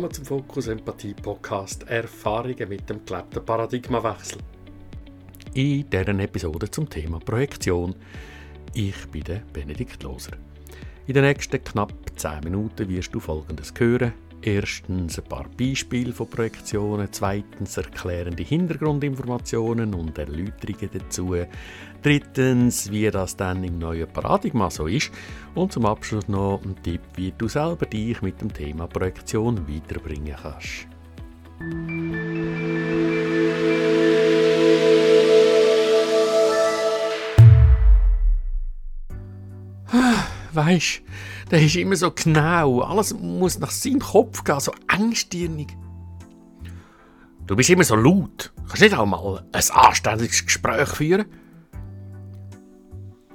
Willkommen zum Fokus Empathie Podcast Erfahrungen mit dem gelebten Paradigmawechsel. In deren Episode zum Thema Projektion. Ich bin der Benedikt Loser. In den nächsten knapp 10 Minuten wirst du Folgendes hören. Erstens ein paar Beispiele von Projektionen, zweitens erklärende Hintergrundinformationen und Erläuterungen dazu, drittens, wie das dann im neuen Paradigma so ist und zum Abschluss noch ein Tipp, wie du selber dich mit dem Thema Projektion weiterbringen kannst. Weisst, der ist immer so genau. Alles muss nach seinem Kopf gehen, so engstirnig. Du bist immer so laut. Kannst nicht auch mal ein anständiges Gespräch führen?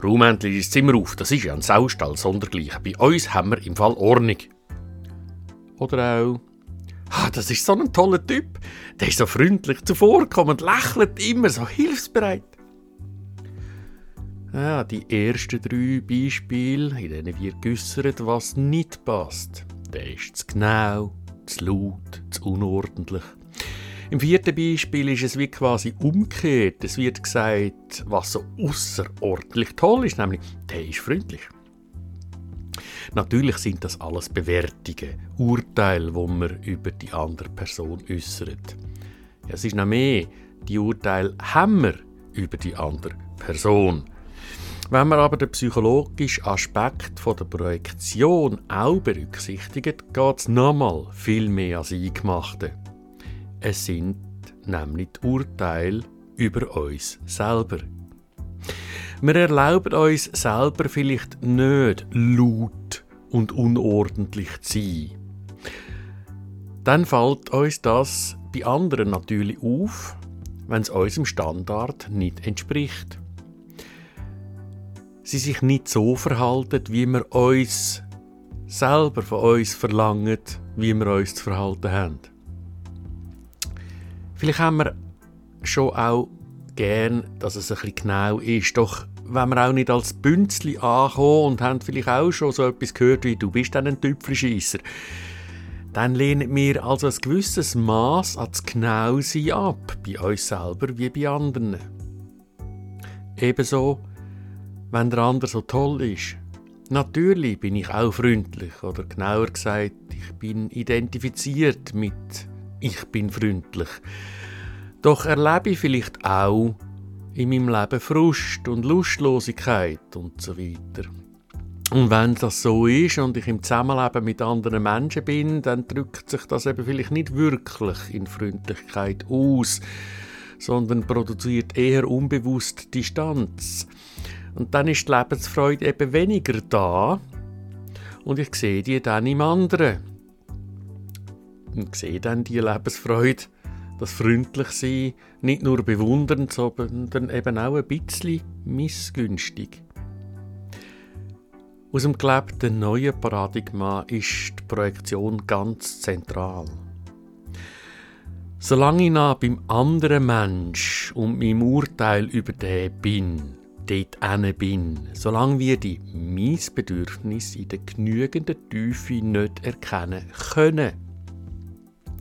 Raum endlich das Zimmer auf. Das ist ja ein Saustall sondergleichen. Bei uns haben wir im Fall Ordnung. Oder auch, ah, das ist so ein toller Typ. Der ist so freundlich zuvorkommend, lächelt immer, so hilfsbereit. Ja, die ersten drei Beispiele, in denen wir geäussert, was nicht passt. Der ist zu genau, zu laut, zu unordentlich. Im vierten Beispiel ist es wie quasi umgekehrt. Es wird gesagt, was so außerordentlich toll ist, nämlich der ist freundlich. Natürlich sind das alles Bewertungen, Urteile, wo man über die andere Person äußert. Ja, es ist noch mehr, die Urteile haben wir über die andere Person. Wenn man aber den psychologischen Aspekt von der Projektion auch berücksichtigt, geht es nochmal viel mehr als Eingemachte. Es sind nämlich die Urteile über uns selber. Wir erlauben uns selber vielleicht nicht laut und unordentlich zu sein. Dann fällt uns das bei anderen natürlich auf, wenn es unserem Standard nicht entspricht sie sich nicht so verhalten, wie wir uns selber von uns verlangen, wie wir uns zu verhalten haben. Vielleicht haben wir schon auch gern, dass es ein bisschen genau ist, doch wenn wir auch nicht als Bünzli ankommen und haben vielleicht auch schon so etwas gehört wie «Du bist dann ein Tüpfelscheisser», dann lehnen wir also ein gewisses Maß an das Genausein ab, bei uns selber wie bei anderen. Ebenso wenn der andere so toll ist. Natürlich bin ich auch freundlich oder genauer gesagt, ich bin identifiziert mit ich bin freundlich. Doch erlebe ich vielleicht auch in meinem Leben Frust und Lustlosigkeit und so weiter. Und wenn das so ist und ich im Zusammenleben mit anderen Menschen bin, dann drückt sich das eben vielleicht nicht wirklich in Freundlichkeit aus, sondern produziert eher unbewusst Distanz. Und dann ist die Lebensfreude eben weniger da. Und ich sehe die dann im anderen. Und sehe dann die Lebensfreude, das freundlich sein, nicht nur bewundernd, sondern eben auch ein bisschen missgünstig. Aus dem gelebten neuen Paradigma ist die Projektion ganz zentral. Solange ich nah beim anderen Mensch und meinem Urteil über den bin, dort bin, solange wir die mein Bedürfnis in der genügenden Tiefe nicht erkennen können.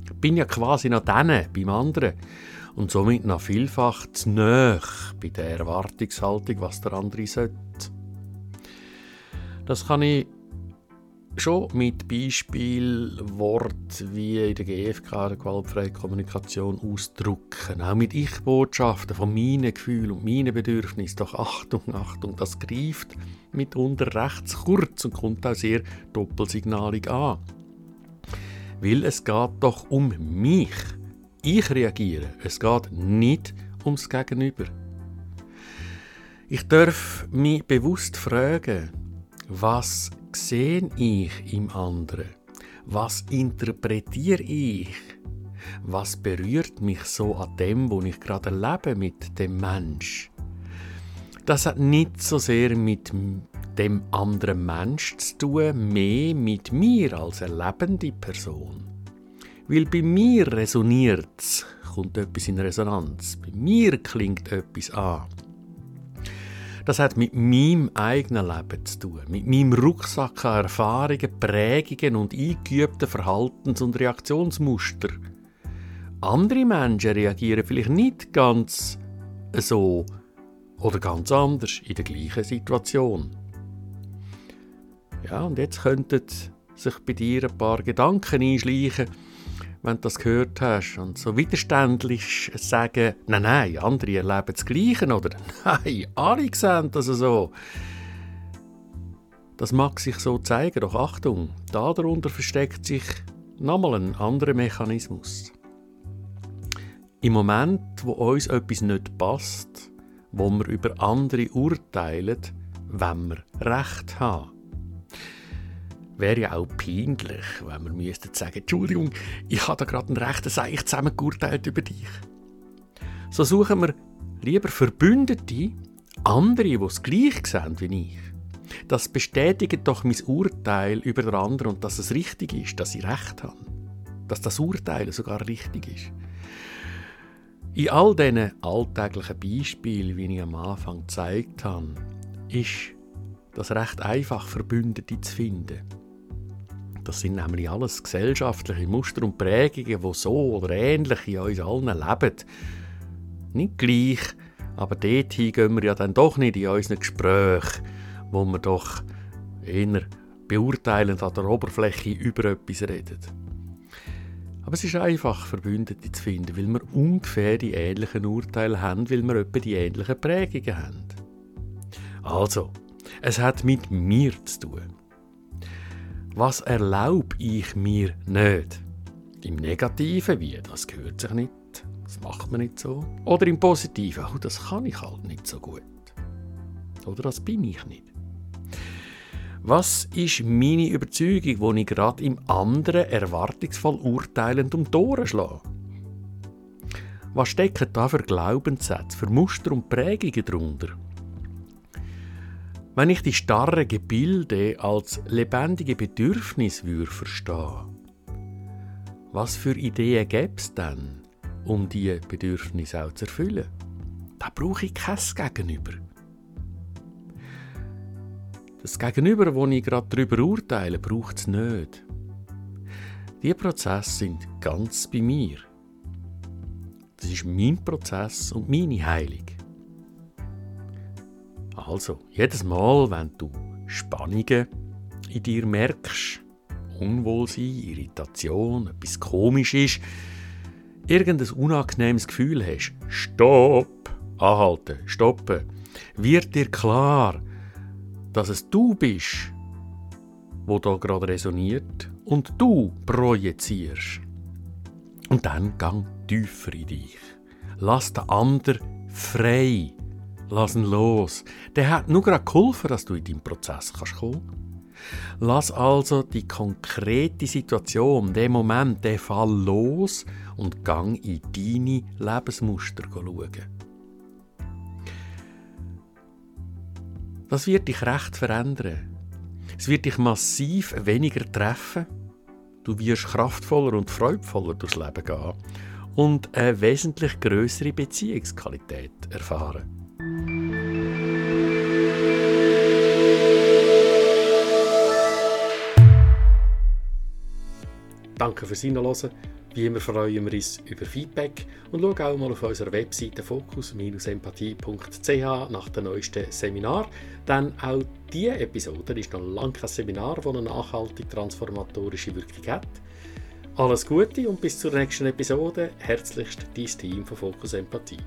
Ich bin ja quasi noch dann beim anderen und somit noch vielfach zu nah bei der Erwartungshaltung, was der andere sollte. Das kann ich schon mit Beispielwort wie in der GFK, der gewaltfreien Kommunikation, ausdrücken. Auch mit Ich-Botschaften von meinen Gefühlen und meinen Bedürfnissen. Doch Achtung, Achtung, das greift mitunter recht kurz und kommt auch sehr doppelsignalig an. Weil es geht doch um mich. Ich reagiere. Es geht nicht ums Gegenüber. Ich darf mich bewusst fragen, was sehe ich im anderen? Was interpretiere ich? Was berührt mich so an dem, wo ich gerade lebe mit dem Mensch? Das hat nicht so sehr mit dem anderen Mensch zu tun, mehr mit mir als erlebende Person. Weil bei mir resoniert es, kommt etwas in Resonanz. Bei mir klingt etwas an. Das hat mit meinem eigenen Leben zu tun, mit meinem Rucksack an Erfahrungen, Prägungen und eingeübten Verhaltens- und Reaktionsmuster. Andere Menschen reagieren vielleicht nicht ganz so oder ganz anders in der gleichen Situation. Ja, und jetzt könnten sich bei dir ein paar Gedanken einschleichen, wenn du das gehört hast und so widerständlich sagen, nein, nein, andere erleben das Gleiche oder nein, alle sehen das so. Das mag sich so zeigen, doch Achtung, darunter versteckt sich nochmal ein anderer Mechanismus. Im Moment, wo uns etwas nicht passt, wo wir über andere urteilen, wenn wir Recht haben wäre ja auch peinlich, wenn wir müssten sagen, Entschuldigung, ich habe da gerade einen rechten Seich zusammengeurteilt über dich. So suchen wir lieber Verbündete, andere, die es gleich sehen wie ich. Das bestätigt doch mein Urteil über den anderen und dass es richtig ist, dass ich recht habe. Dass das Urteil sogar richtig ist. In all diesen alltäglichen Beispielen, wie ich am Anfang gezeigt habe, ist das recht einfach, Verbündete zu finden. Das sind nämlich alles gesellschaftliche Muster und Prägungen, die so oder ähnlich in uns allen leben. Nicht gleich, aber dorthin gehen wir ja dann doch nicht in unseren Gesprächen, wo wir doch eher beurteilend an der Oberfläche über etwas reden. Aber es ist einfach, Verbündete zu finden, weil wir ungefähr die ähnlichen Urteile haben, weil wir etwa die ähnlichen Prägungen haben. Also, es hat mit mir zu tun. Was erlaube ich mir nicht? Im Negativen, wie das gehört sich nicht, das macht man nicht so. Oder im Positiven, oh, das kann ich halt nicht so gut. Oder das bin ich nicht. Was ist meine Überzeugung, die ich gerade im anderen erwartungsvoll urteilend um Tore schlage? Was stecken da für Glaubenssätze, für Muster und Prägungen darunter? Wenn ich die starren Gebilde als lebendige Bedürfnisse würde verstehen, was für Ideen gäbe es dann, um diese Bedürfnisse auch zu erfüllen? Da brauche ich kein Gegenüber. Das Gegenüber, wo ich gerade darüber urteile, braucht es nicht. Diese Prozesse sind ganz bei mir. Das ist mein Prozess und meine Heilung. Also, jedes Mal, wenn du Spannungen in dir merkst, Unwohlsein, Irritation, etwas komisch ist, irgendein unangenehmes Gefühl hast, stopp, anhalten, stoppen, wird dir klar, dass es du bist, wo da gerade resoniert und du projizierst. Und dann gang tiefer in dich. Lass den anderen frei Lass ihn los. Der hat nur gerade geholfen, dass du in deinen Prozess kannst kommen Lass also die konkrete Situation, den Moment, den Fall los und gang in deine Lebensmuster schauen. Das wird dich recht verändern. Es wird dich massiv weniger treffen. Du wirst kraftvoller und freudvoller durchs Leben gehen und eine wesentlich größere Beziehungsqualität erfahren. Danke fürs Hinhören. Wie immer freuen wir uns über Feedback und schau auch mal auf unserer Webseite fokus-empathie.ch nach dem neuesten Seminar. Denn auch diese Episode ist noch lange kein Seminar, das eine nachhaltig transformatorische Wirkung hat. Alles Gute und bis zur nächsten Episode. Herzlichst dein Team von Fokus Empathie.